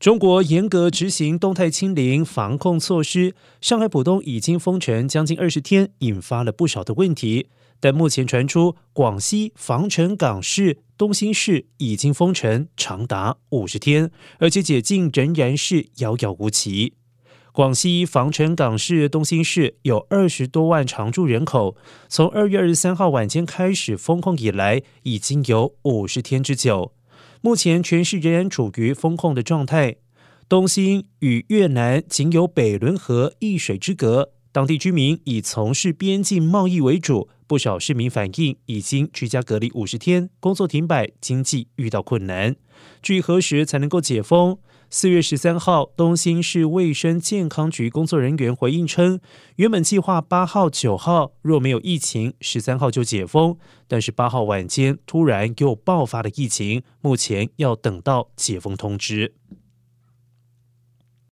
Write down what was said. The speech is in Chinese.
中国严格执行动态清零防控措施，上海浦东已经封城将近二十天，引发了不少的问题。但目前传出，广西防城港市、东兴市已经封城长达五十天，而且解禁仍然是遥遥无期。广西防城港市、东兴市有二十多万常住人口，从二月二十三号晚间开始封控以来，已经有五十天之久。目前全市仍然处于封控的状态。东兴与越南仅有北仑河一水之隔，当地居民以从事边境贸易为主。不少市民反映已经居家隔离五十天，工作停摆，经济遇到困难。至于何时才能够解封？四月十三号，东兴市卫生健康局工作人员回应称，原本计划八号、九号若没有疫情，十三号就解封。但是八号晚间突然又爆发了疫情，目前要等到解封通知。